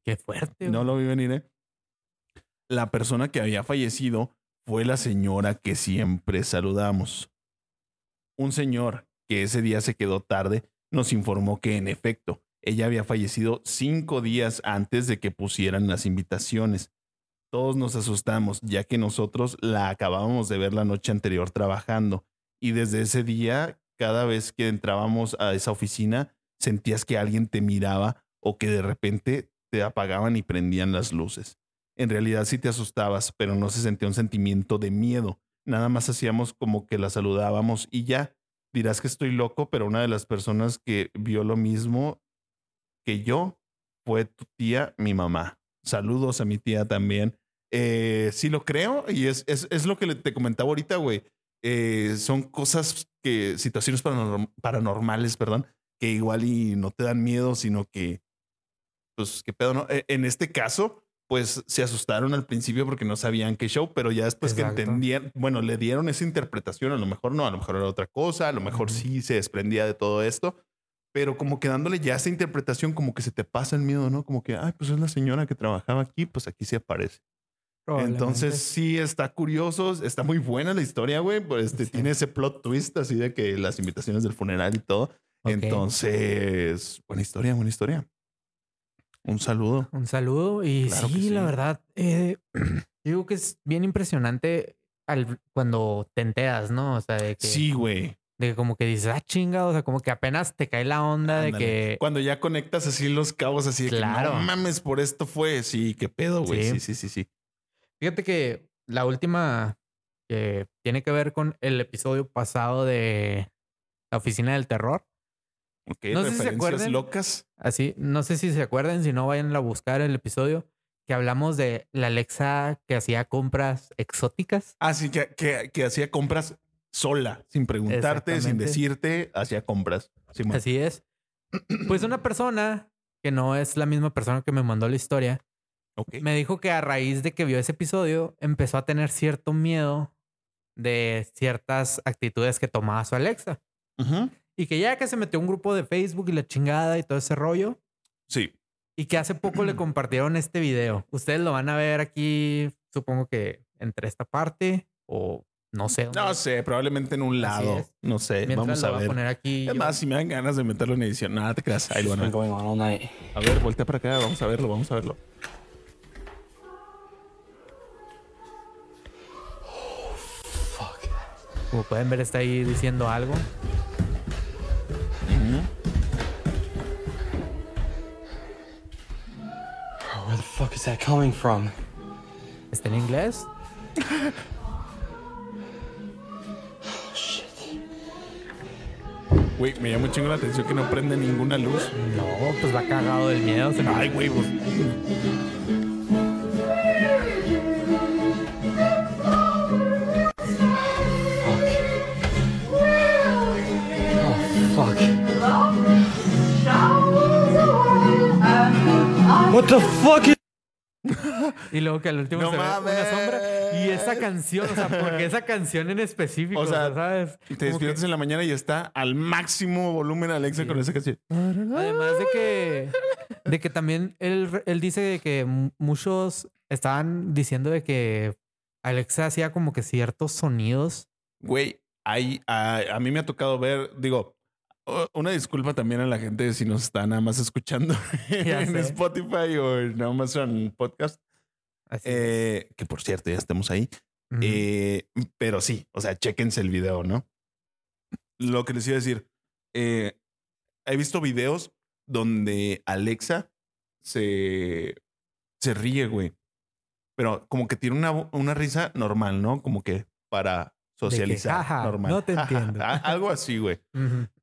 Qué fuerte. No lo vi venir, ¿eh? La persona que había fallecido fue la señora que siempre saludamos. Un señor que ese día se quedó tarde nos informó que en efecto ella había fallecido cinco días antes de que pusieran las invitaciones. Todos nos asustamos ya que nosotros la acabábamos de ver la noche anterior trabajando y desde ese día cada vez que entrábamos a esa oficina sentías que alguien te miraba o que de repente te apagaban y prendían las luces. En realidad sí te asustabas, pero no se sentía un sentimiento de miedo. Nada más hacíamos como que la saludábamos y ya. Dirás que estoy loco, pero una de las personas que vio lo mismo que yo fue tu tía, mi mamá. Saludos a mi tía también. Eh, sí lo creo y es, es, es lo que te comentaba ahorita, güey. Eh, son cosas que, situaciones paranorm- paranormales, perdón, que igual y no te dan miedo, sino que, pues, qué pedo, ¿no? Eh, En este caso, pues se asustaron al principio porque no sabían qué show, pero ya después Exacto. que entendían, bueno, le dieron esa interpretación, a lo mejor no, a lo mejor era otra cosa, a lo mejor sí se desprendía de todo esto, pero como que dándole ya esa interpretación, como que se te pasa el miedo, ¿no? Como que, ay, pues es la señora que trabajaba aquí, pues aquí se aparece. Entonces sí está curioso, está muy buena la historia, güey. Pues este, Sí. tiene ese plot twist así de que las invitaciones del funeral y todo. Ok. Entonces, buena historia, buena historia. Un saludo. Un saludo y Claro que sí, la sí. verdad, eh, [CLEARS THROAT] digo que es bien impresionante al, cuando te enteras, ¿no? O sea, de que, Sí, güey. De que como que dices, ah, chinga, o sea, como que apenas te cae la onda de que Cuando ya conectas así los cabos así de Claro. que no mames, por esto fue. Sí, qué pedo, güey. Sí. Sí, sí, sí, sí. Fíjate que la última que tiene que ver con el episodio pasado de la oficina del terror. Ok, No sé si se acuerdan. locas. Así, no sé si se acuerdan, si no vayan a buscar el episodio que hablamos de la Alexa que hacía compras exóticas. Ah, sí, que, que, que hacía compras sola, sin preguntarte, sin decirte, hacía compras. Simón. Así es. Pues una persona que no es la misma persona que me mandó la historia, me dijo que a raíz de que vio ese episodio empezó a tener cierto miedo de ciertas actitudes que tomaba su Alexa. Y que ya que se metió un grupo de Facebook y la chingada y todo ese rollo, Sí. y que hace poco le compartieron este video. Ustedes lo van a ver aquí, supongo que entre esta parte o no sé. No sé, probablemente en un lado. No sé, Mientras vamos a voy ver. poner aquí. Es yo. más, si me dan ganas de meterlo en edición, nada te creas. Ahí lo van a ver. A ver, voltea para acá, vamos a verlo, vamos a verlo. Fuck. Como pueden ver, está ahí diciendo algo. Bro, where the fuck is that coming from? Está en inglés. [LAUGHS] Güey, me llama un chingo la atención que no prende ninguna luz. No, pues va cagado del miedo. se Ay, güey, pues. Oh, fuck. What the fuck is. [LAUGHS] Y luego que al último No se ve una mames. sombra. Y esa canción, o sea, porque esa canción en específico, O sea, ¿sabes? te Como que- despiertas en la mañana y está al máximo volumen Alexa Sí. con esa canción. Además de que, de que también él, él dice de que mu- muchos estaban diciendo de que Alexa hacía como que ciertos sonidos. Güey, hay, a, a mí me ha tocado ver, digo, una disculpa también a la gente si nos está nada más escuchando [LAUGHS] en. Spotify o en Amazon Podcast. Eh, que por cierto, ya estamos ahí. Eh, pero sí, o sea, chéquense el video, ¿no? lo que les iba a decir, eh, he visto videos donde Alexa se, se ríe, güey. Pero como que tiene una, una risa normal, ¿no? Como que para socializar. "Jaja, normal. no te entiendo". [LAUGHS] Algo así, güey.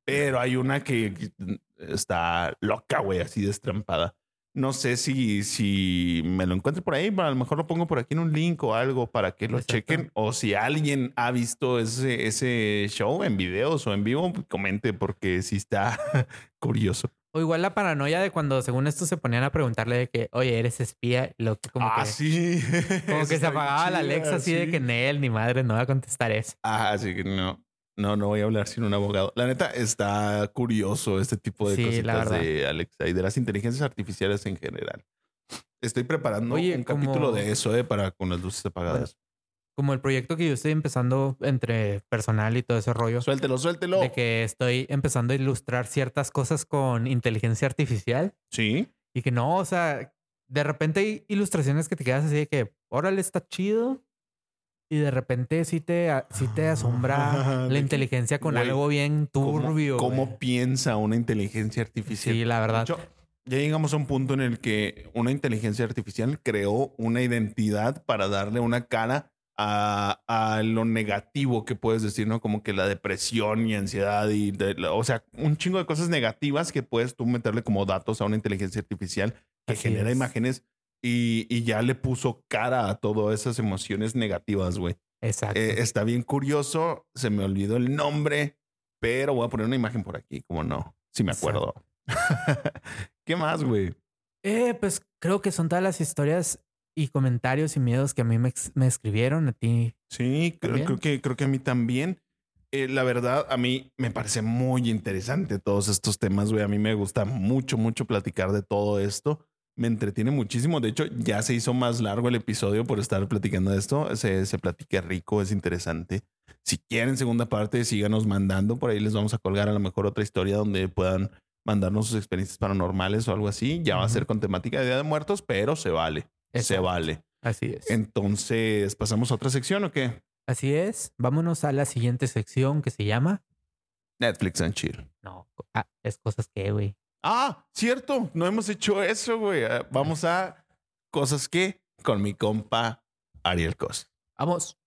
Pero hay una que está loca, güey, así destrampada. No sé si, si me lo encuentro por ahí, pero a lo mejor lo pongo por aquí en un link o algo para que lo chequen. O si alguien ha visto ese, ese show en videos o en vivo, pues, comente porque sí está [LAUGHS] curioso. O igual la paranoia de cuando según esto se ponían a preguntarle de que, oye, eres espía, lo que como ah, que, sí. [LAUGHS] como que se apagaba la chida, Alexa así de sí. que Nel, ni madre, no va a contestar eso. Ah, así que no. No, no voy a hablar sin un abogado. La neta está curioso este tipo de Sí, cositas de Alexa y de las inteligencias artificiales en general. Estoy preparando Oye, un como- capítulo de eso, eh, para con las luces apagadas. Como el proyecto que yo estoy empezando entre personal y todo ese rollo. Suéltelo, suéltelo. De que estoy empezando a ilustrar ciertas cosas con inteligencia artificial Sí. y que no, o sea, de repente hay ilustraciones que te quedas así de que, órale, está chido. Y de repente sí te, sí te asombra [LAUGHS] la inteligencia con algo bien ¿Cómo, turbio. cómo piensa una inteligencia artificial? Sí, la verdad. hecho, ya llegamos a un punto en el que una inteligencia artificial creó una identidad para darle una cara a, a lo negativo que puedes decir, ¿no? Como que la depresión y ansiedad y, de- la- o sea, un chingo de cosas negativas que puedes tú meterle como datos a una inteligencia artificial que Así genera es. imágenes y, y ya le puso cara a todas esas emociones negativas, güey. Exacto. Eh, está bien curioso, se me olvidó el nombre, pero voy a poner una imagen por aquí, como no, si me acuerdo. [LAUGHS] ¿Qué más, güey? Eh, pues creo que son todas las historias y comentarios y miedos que a mí me, escribieron a ti. Sí, creo que, creo que a mí también. Eh, la verdad, a mí me parece muy interesante todos estos temas, güey. A mí me gusta mucho, mucho platicar de todo esto. Me entretiene muchísimo. De hecho, ya se hizo más largo el episodio por estar platicando de esto. Se, se platica rico, es interesante. Si quieren segunda parte, síganos mandando. Por ahí les vamos a colgar a lo mejor otra historia donde puedan mandarnos sus experiencias paranormales o algo así. Ya va a ser con temática de Día de Muertos, pero se vale. Se vale. Así es. Entonces, ¿pasamos a otra sección o qué? Así es. Vámonos a la siguiente sección que se llama. Netflix and chill. No, ah, es cosas que, güey. Ah, cierto. No hemos hecho eso, güey. Ah, Vamos a cosas que con mi compa Ariel Cos. Vamos.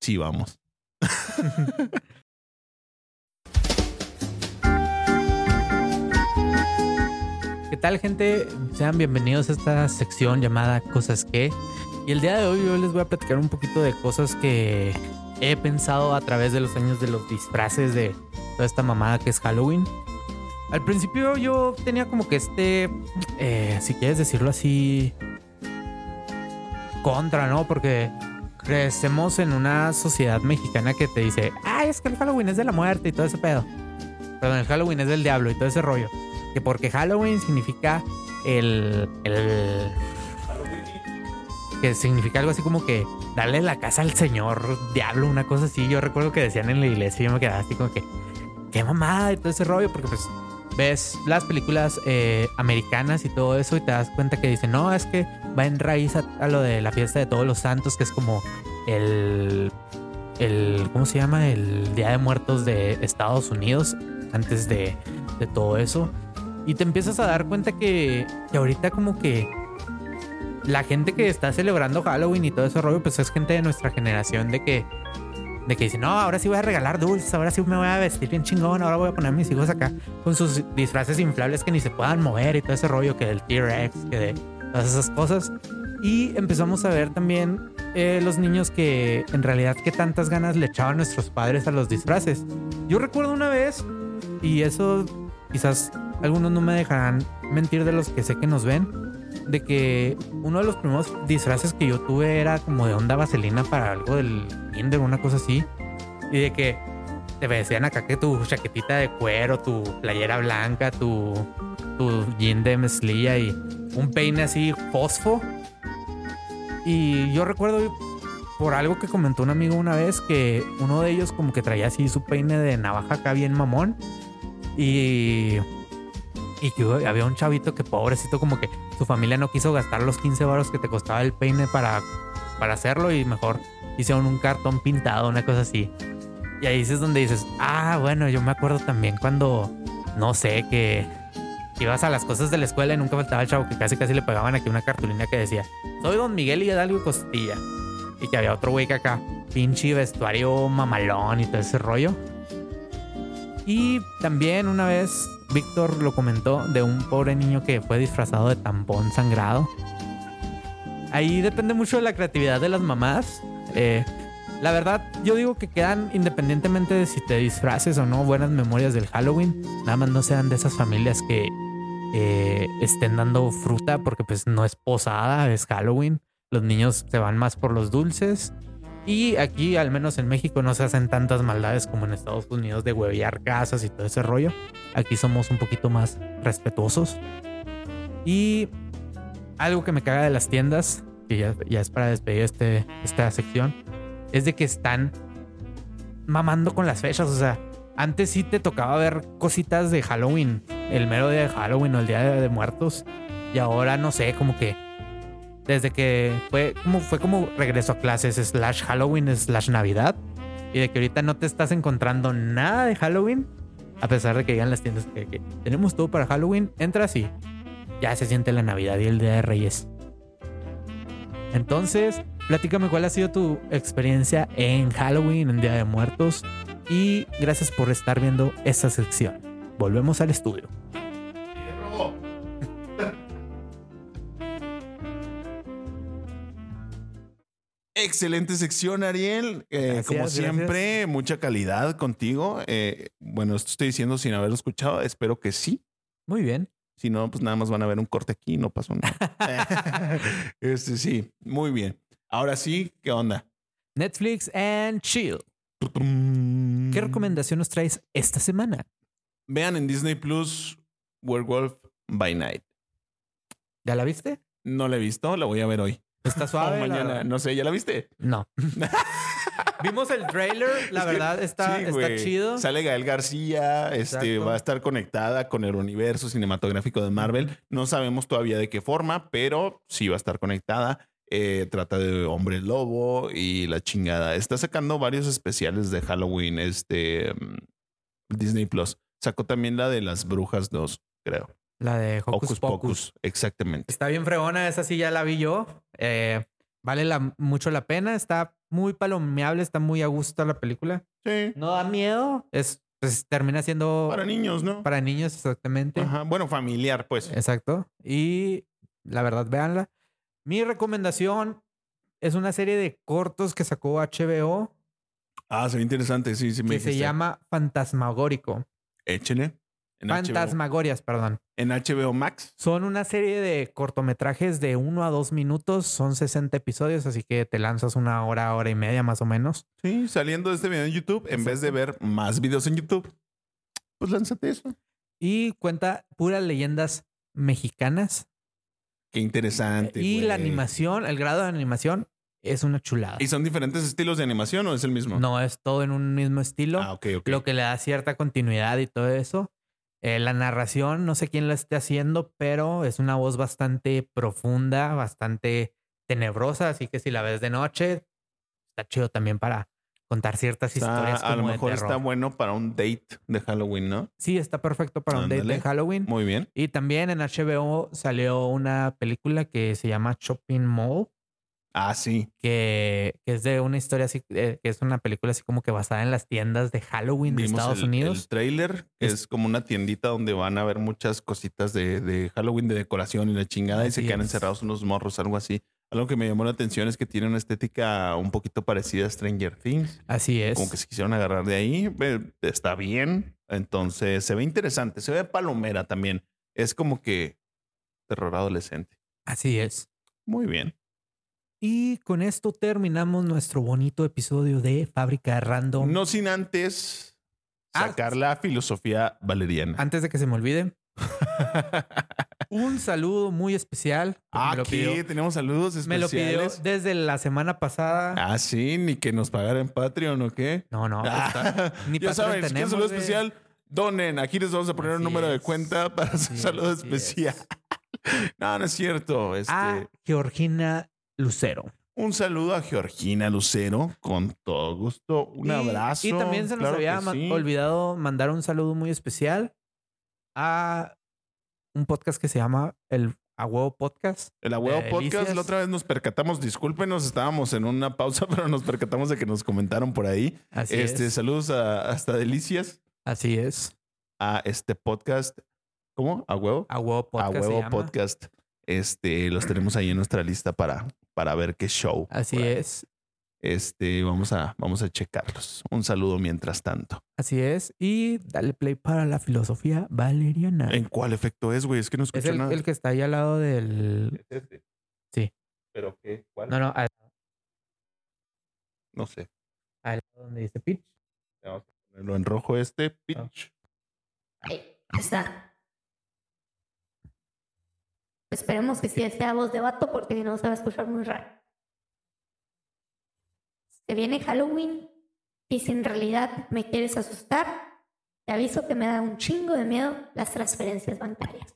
Sí, vamos. [LAUGHS] ¿Qué tal, gente? Sean bienvenidos a esta sección llamada Cosas que. Y el día de hoy yo les voy a platicar un poquito de cosas que he pensado a través de los años de los disfraces de toda esta mamada que es Halloween. Al principio yo tenía como que este, eh, si quieres decirlo así, contra, ¿no? Porque crecemos en una sociedad mexicana que te dice, ay, es que el Halloween es de la muerte y todo ese pedo. Perdón, el Halloween es del diablo y todo ese rollo. Que porque Halloween significa el, el que significa algo así como que darle la casa al señor diablo, una cosa así. Yo recuerdo que decían en la iglesia y yo me quedaba así como que, qué mamada y todo ese rollo, porque pues ves las películas eh, americanas y todo eso y te das cuenta que dicen, no, es que va en raíz a, lo de la fiesta de todos los santos, que es como el, el, ¿cómo se llama? El Día de Muertos de Estados Unidos, antes de, de todo eso. Y te empiezas a dar cuenta que, que ahorita como que la gente que está celebrando Halloween y todo ese rollo, pues es gente de nuestra generación de que, de que dice, no, ahora sí voy a regalar dulces, ahora sí me voy a vestir bien chingón, ahora voy a poner a mis hijos acá con sus disfraces inflables que ni se puedan mover y todo ese rollo que del T-Rex, que de todas esas cosas. Y empezamos a ver también eh, los niños que en realidad qué tantas ganas le echaban nuestros padres a los disfraces. Yo recuerdo una vez, y eso quizás algunos no me dejarán mentir de los que sé que nos ven, de que uno de los primeros disfraces que yo tuve era como de onda vaselina para algo del kinder, una cosa así. Y de que te decían acá que tu chaquetita de cuero, tu playera blanca, tu, tu jean de mezclilla y un peine así fosfo. Y yo recuerdo por algo que comentó un amigo una vez que uno de ellos como que traía así su peine de navaja acá bien mamón. Y y que había un chavito que pobrecito como que su familia no quiso gastar los 15 baros que te costaba el peine para, para hacerlo y mejor hicieron un cartón pintado, una cosa así. Y ahí es donde dices, ah, bueno, yo me acuerdo también cuando, no sé, que ibas a las cosas de la escuela y nunca faltaba el chavo que casi casi le pegaban aquí una cartulina que decía, soy don Miguel y Hidalgo Costilla. Y que había otro güey que acá, pinche vestuario mamalón y todo ese rollo. Y también una vez Víctor lo comentó de un pobre niño que fue disfrazado de tampón sangrado. Ahí depende mucho de la creatividad de las mamás. Eh, la verdad, yo digo que quedan independientemente de si te disfraces o no buenas memorias del Halloween. Nada más no sean de esas familias que eh, estén dando fruta porque pues no es posada, es Halloween. Los niños se van más por los dulces. Y aquí, al menos en México, no se hacen tantas maldades como en Estados Unidos de huevear casas y todo ese rollo. Aquí somos un poquito más respetuosos. Y algo que me caga de las tiendas, que ya, es para despedir este, esta sección, es de que están mamando con las fechas. O sea, antes sí te tocaba ver cositas de Halloween, el mero día de Halloween o el día de, de muertos. Y ahora no sé, como que desde que fue como, fue como regreso a clases slash Halloween slash Navidad. Y de que ahorita no te estás encontrando nada de Halloween. A pesar de que digan las tiendas que, que tenemos todo para Halloween, entras y ya se siente la Navidad y el Día de Reyes. Entonces, platícame cuál ha sido tu experiencia en Halloween, en Día de Muertos. Y gracias por estar viendo esta sección. Volvemos al estudio. Excelente sección, Ariel. Eh, Gracias, como gracias. siempre, mucha calidad contigo. Eh, bueno, esto estoy diciendo sin haberlo escuchado. Espero que sí. Muy bien. Si no, pues nada más van a ver un corte aquí y no pasó nada. [LAUGHS] [LAUGHS] este sí, muy bien. Ahora sí, ¿qué onda? Netflix and Chill. ¿Qué recomendación nos traes esta semana? Vean en Disney Plus Werewolf by Night. ¿Ya la viste? No la he visto, la voy a ver hoy. Está [LAUGHS] suave. mañana, no sé, ¿ya la viste? No. [LAUGHS] Vimos el trailer, la Es que- verdad está, sí, está chido. Sale Gael García, este va a estar conectada con el universo cinematográfico de Marvel. No sabemos todavía de qué forma, pero sí va a estar conectada. Eh, trata de hombre lobo y la chingada. Está sacando varios especiales de Halloween. Este mm, Disney Plus sacó también la de las brujas 2, creo. La de Hocus, Hocus Pocus. Pocus, exactamente. Está bien fregona, esa sí ya la vi yo. Eh, vale la- mucho la pena. Está muy palomeable, está muy a gusto la película. Sí, No da miedo. Es, pues, termina siendo para niños, ¿no? para niños, exactamente. Ajá, Bueno, familiar, pues. Exacto. Y la verdad, véanla. Mi recomendación es una serie de cortos que sacó HBO Ah, se ve interesante. Sí, sí, me que se llama Fantasmagórico. Échele. En HBO. Fantasmagorias, perdón. En HBO Max. Son una serie de cortometrajes de uno a dos minutos. Son 60 episodios, así que te lanzas una hora, hora y media más o menos. Sí, saliendo de este video en YouTube, en vez de ver más videos en YouTube, pues lánzate eso. Y cuenta puras leyendas mexicanas. Qué interesante. y la animación, el grado de animación es una chulada. ¿Y son diferentes estilos de animación o es el mismo? No es todo en un mismo estilo. Ah, ok, ok. lo que le da cierta continuidad y todo eso. Eh, la narración, no sé quién la esté haciendo, pero es una voz bastante profunda, bastante tenebrosa, así que si la ves de noche, está chido también para contar ciertas Está- historias como a lo de mejor está bueno para un date de Halloween, ¿no? Sí, está perfecto para un date de Halloween. Muy bien. Y también en HBO salió una película que se llama Shopping Mall, Ah, sí. que, que es de una historia así, eh, que es una película así como que basada en las tiendas de Halloween de Estados el, Unidos. el trailer, Es- es... como una tiendita donde van a ver muchas cositas de, de Halloween, de decoración y la chingada, y se quedan es. encerrados unos morros, algo así. Algo que me llamó la atención es que tiene una estética un poquito parecida a Stranger Things. Así es. Como que se quisieron agarrar de ahí. Está bien. Entonces se ve interesante. Se ve palomera también. Es como que terror adolescente. Así es. Muy bien. Y con esto terminamos nuestro bonito episodio de Fábrica Random. No sin antes Ah, sacar la filosofía valeriana. Antes de que se me olvide, [LAUGHS] un saludo muy especial. lo Aquí tenemos saludos me lo pidió especiales. desde la semana pasada. Ah, sí, ni que nos pagara en Patreon o qué. No, no. está- [LAUGHS] ni ya saben, si quieren tenemos, saludo especial, donen. Aquí les vamos a poner un número de es. cuenta para su Así saludo es, especial. [LAUGHS] no, no es cierto. Este, A Georgina Lucero. Un saludo a Georgina Lucero, con todo gusto. Un Y- abrazo. Y también se nos claro había sí. olvidado mandar un saludo muy especial a un podcast que se llama el A Huevo Podcast. El Abuelo de Podcast, Delicias. la otra vez nos percatamos, discúlpenos, estábamos en una pausa, [LAUGHS] pero nos percatamos de que nos comentaron por ahí. Así este, es. saludos a hasta Delicias, Así es. a este podcast. ¿Cómo? ¿A huevo? A Huevo Podcast. a huevo podcast. Este, los tenemos ahí en nuestra lista para, para ver qué show. Así es. Este, vamos a, vamos a checarlos. Un saludo mientras tanto. Así es. Y dale play para la filosofía valeriana. ¿En cuál efecto es, güey? Es que no es escucho el, nada. el que está ahí al lado del. Es este. Sí. ¿Pero qué? ¿Cuál? No, no, al, No sé. al lado donde dice pitch. Vamos a ponerlo en rojo este. Pitch. Ahí está. Esperemos que sí sea voz de vato porque si no se va a escuchar muy raro. Se viene Halloween y si en realidad me quieres asustar, te aviso que me da un chingo de miedo las transferencias bancarias.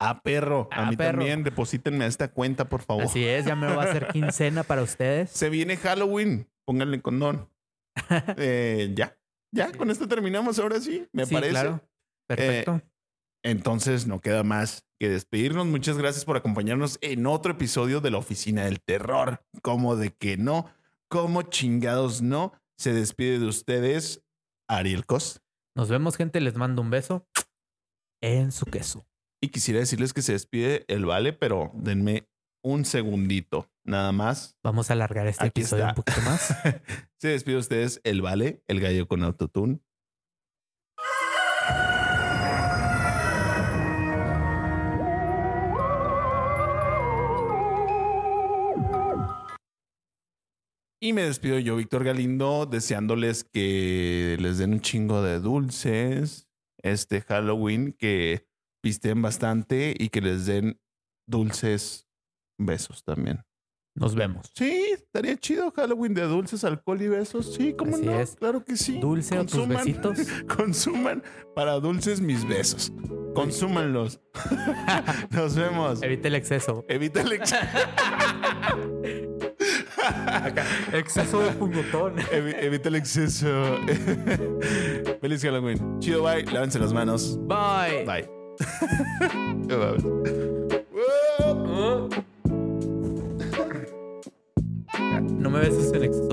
Ah, perro. A Ah, mí perro. también. Deposítenme a esta cuenta, por favor. Así es, ya me va a hacer [LAUGHS] quincena para ustedes. Se viene Halloween. Pónganle condón. [LAUGHS] Eh, ya. Ya, con esto terminamos ahora sí. Me Sí, parece. claro. Perfecto. Entonces no queda más que despedirnos. Muchas gracias por acompañarnos en otro episodio de la Oficina del Terror. Como de que no, como chingados no. Se despide de ustedes Ariel Cos. Nos vemos, gente. Les mando un beso en su queso. Y quisiera decirles que se despide el Vale, pero denme un segundito, nada más. Vamos a alargar este Aquí episodio está. un poquito más. [LAUGHS] se despide de ustedes el Vale, el gallo con autotune. Y me despido yo, Víctor Galindo, deseándoles que les den un chingo de dulces este Halloween, que pisten bastante y que les den dulces besos también. Nos vemos. Sí, estaría chido Halloween de dulces, alcohol y besos. Sí, cómo Así no. es. Claro que sí. Dulce o tus besitos. [LAUGHS] Consuman para dulces mis besos. Consúmanlos. [LAUGHS] Nos vemos. Evite el exceso. Evita el ex- [LAUGHS] Exceso de puñetón. evi- evita el exceso. [LAUGHS] Feliz Halloween. Chido, bye. Lávense las manos. Bye. Bye. [LAUGHS] Bye. [LAUGHS] No me beses en exceso.